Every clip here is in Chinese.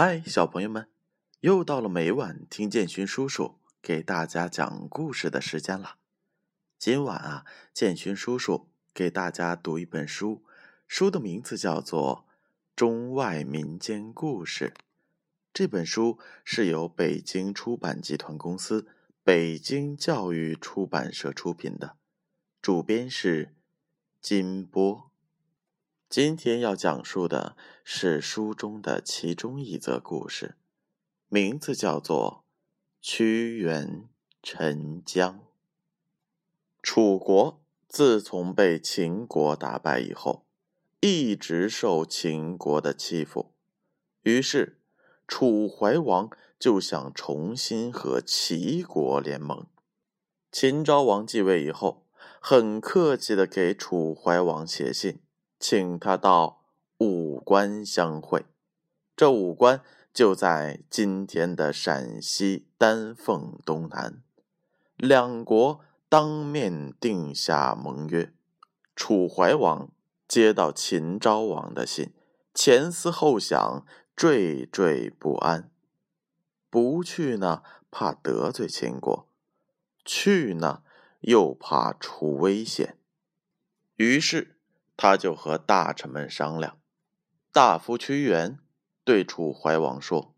嗨，小朋友们，又到了每晚听建勋叔叔给大家讲故事的时间了。今晚啊，建勋叔叔给大家读一本书，书的名字叫做《中外民间故事》。这本书是由北京出版集团公司、北京教育出版社出品的，主编是金波。今天要讲述的是书中的其中一则故事，名字叫做《屈原沉江》。楚国自从被秦国打败以后，一直受秦国的欺负，于是楚怀王就想重新和齐国联盟。秦昭王继位以后，很客气的给楚怀王写信。请他到武关相会，这武关就在今天的陕西丹凤东南。两国当面定下盟约。楚怀王接到秦昭王的信，前思后想，惴惴不安。不去呢，怕得罪秦国；去呢，又怕出危险。于是。他就和大臣们商量，大夫屈原对楚怀王说：“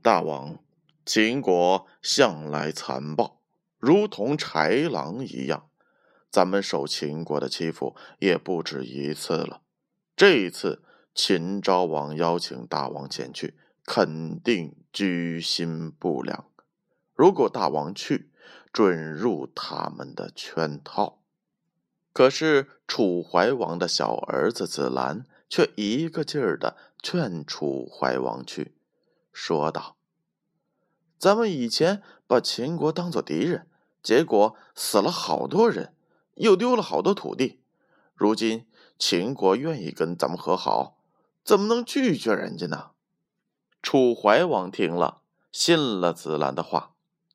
大王，秦国向来残暴，如同豺狼一样，咱们受秦国的欺负也不止一次了。这一次，秦昭王邀请大王前去，肯定居心不良。如果大王去，准入他们的圈套。”可是楚怀王的小儿子子兰却一个劲儿的劝楚怀王去，说道：“咱们以前把秦国当做敌人，结果死了好多人，又丢了好多土地。如今秦国愿意跟咱们和好，怎么能拒绝人家呢？”楚怀王听了，信了子兰的话，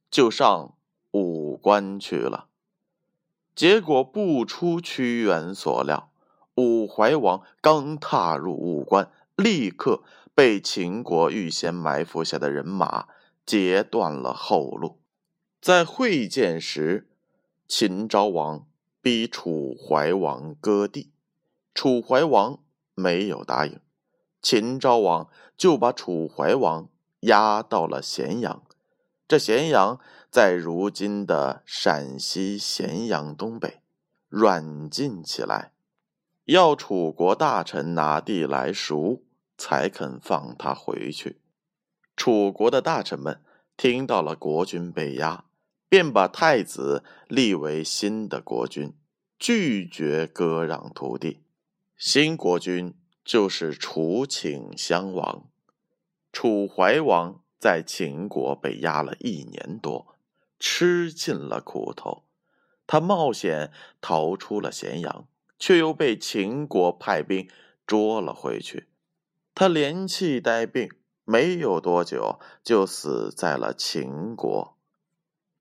就上武关去了。结果不出屈原所料，武怀王刚踏入武关，立刻被秦国预先埋伏下的人马截断了后路。在会见时，秦昭王逼楚怀王割地，楚怀王没有答应，秦昭王就把楚怀王押到了咸阳。这咸阳。在如今的陕西咸阳东北，软禁起来，要楚国大臣拿地来赎，才肯放他回去。楚国的大臣们听到了国君被压，便把太子立为新的国君，拒绝割让土地。新国君就是楚顷襄王。楚怀王在秦国被压了一年多。吃尽了苦头，他冒险逃出了咸阳，却又被秦国派兵捉了回去。他连气带病，没有多久就死在了秦国。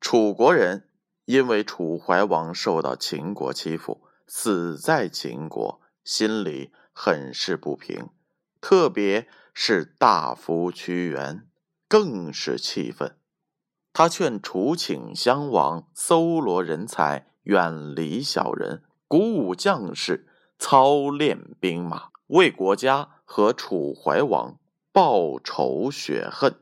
楚国人因为楚怀王受到秦国欺负，死在秦国，心里很是不平，特别是大夫屈原，更是气愤。他劝楚顷襄王搜罗人才，远离小人，鼓舞将士，操练兵马，为国家和楚怀王报仇雪恨。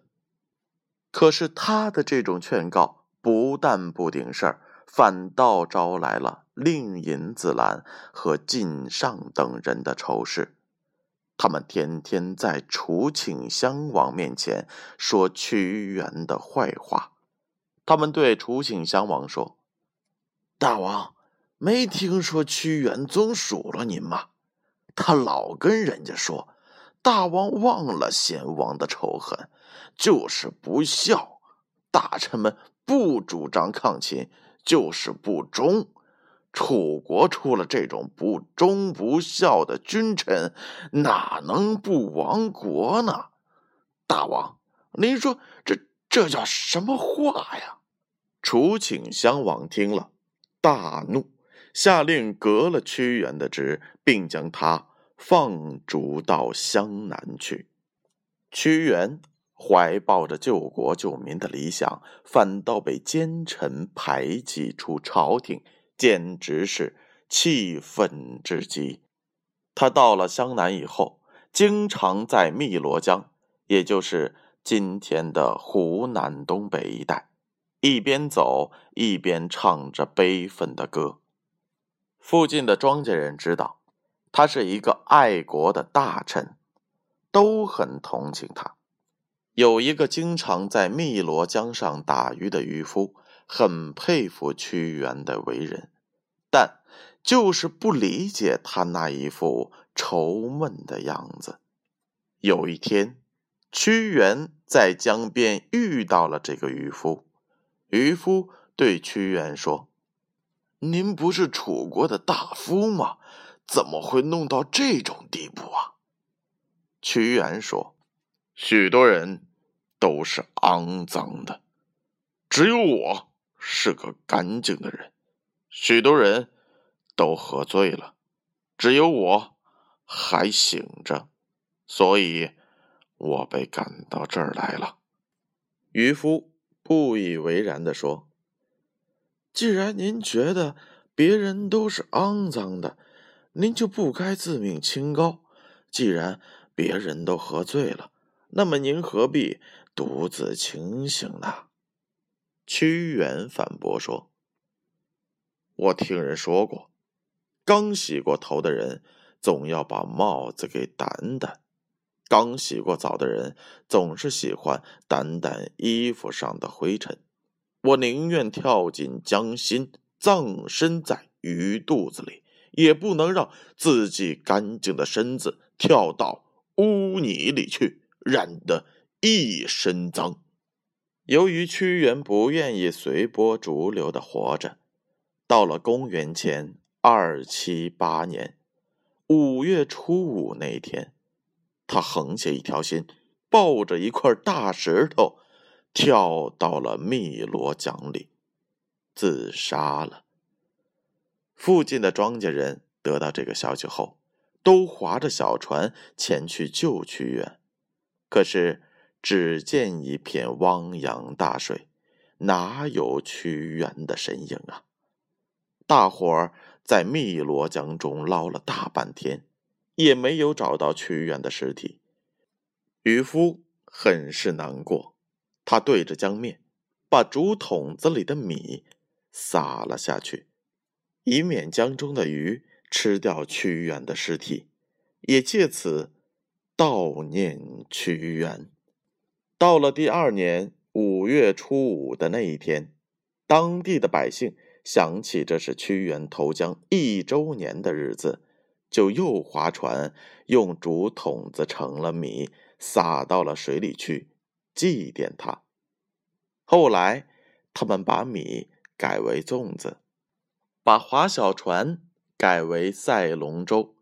可是他的这种劝告不但不顶事儿，反倒招来了令尹子兰和晋上等人的仇视。他们天天在楚顷襄王面前说屈原的坏话。他们对楚顷襄王说：“大王，没听说屈原总数落您吗？他老跟人家说，大王忘了先王的仇恨，就是不孝。大臣们不主张抗秦，就是不忠。楚国出了这种不忠不孝的君臣，哪能不亡国呢？大王，您说这这叫什么话呀？”楚顷襄王听了，大怒，下令革了屈原的职，并将他放逐到湘南去。屈原怀抱着救国救民的理想，反倒被奸臣排挤出朝廷，简直是气愤至极。他到了湘南以后，经常在汨罗江，也就是今天的湖南东北一带，一边走一边唱着悲愤的歌。附近的庄稼人知道。他是一个爱国的大臣，都很同情他。有一个经常在汨罗江上打鱼的渔夫，很佩服屈原的为人，但就是不理解他那一副愁闷的样子。有一天，屈原在江边遇到了这个渔夫，渔夫对屈原说：“您不是楚国的大夫吗？”怎么会弄到这种地步啊？屈原说：“许多人都是肮脏的，只有我是个干净的人。许多人都喝醉了，只有我还醒着，所以我被赶到这儿来了。”渔夫不以为然的说：“既然您觉得别人都是肮脏的，”您就不该自命清高。既然别人都喝醉了，那么您何必独自清醒呢？屈原反驳说：“我听人说过，刚洗过头的人总要把帽子给掸掸；刚洗过澡的人总是喜欢掸掸衣服上的灰尘。我宁愿跳进江心，葬身在鱼肚子里。”也不能让自己干净的身子跳到污泥里去，染得一身脏。由于屈原不愿意随波逐流的活着，到了公元前二七八年五月初五那天，他横下一条心，抱着一块大石头，跳到了汨罗江里，自杀了。附近的庄稼人得到这个消息后，都划着小船前去救屈原。可是，只见一片汪洋大水，哪有屈原的身影啊？大伙儿在汨罗江中捞了大半天，也没有找到屈原的尸体。渔夫很是难过，他对着江面，把竹筒子里的米撒了下去。以免江中的鱼吃掉屈原的尸体，也借此悼念屈原。到了第二年五月初五的那一天，当地的百姓想起这是屈原投江一周年的日子，就又划船，用竹筒子盛了米，撒到了水里去祭奠他。后来，他们把米改为粽子。把划小船改为赛龙舟，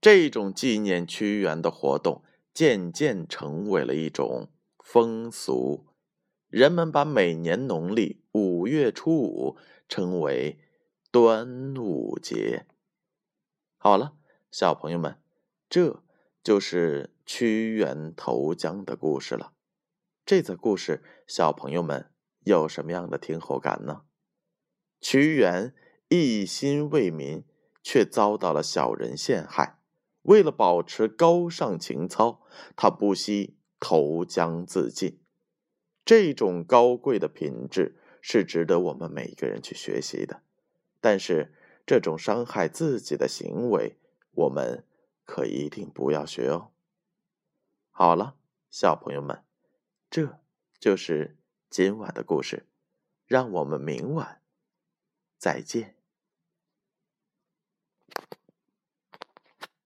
这种纪念屈原的活动渐渐成为了一种风俗。人们把每年农历五月初五称为端午节。好了，小朋友们，这就是屈原投江的故事了。这则故事，小朋友们有什么样的听后感呢？屈原。一心为民，却遭到了小人陷害。为了保持高尚情操，他不惜投江自尽。这种高贵的品质是值得我们每一个人去学习的。但是，这种伤害自己的行为，我们可一定不要学哦。好了，小朋友们，这就是今晚的故事。让我们明晚再见。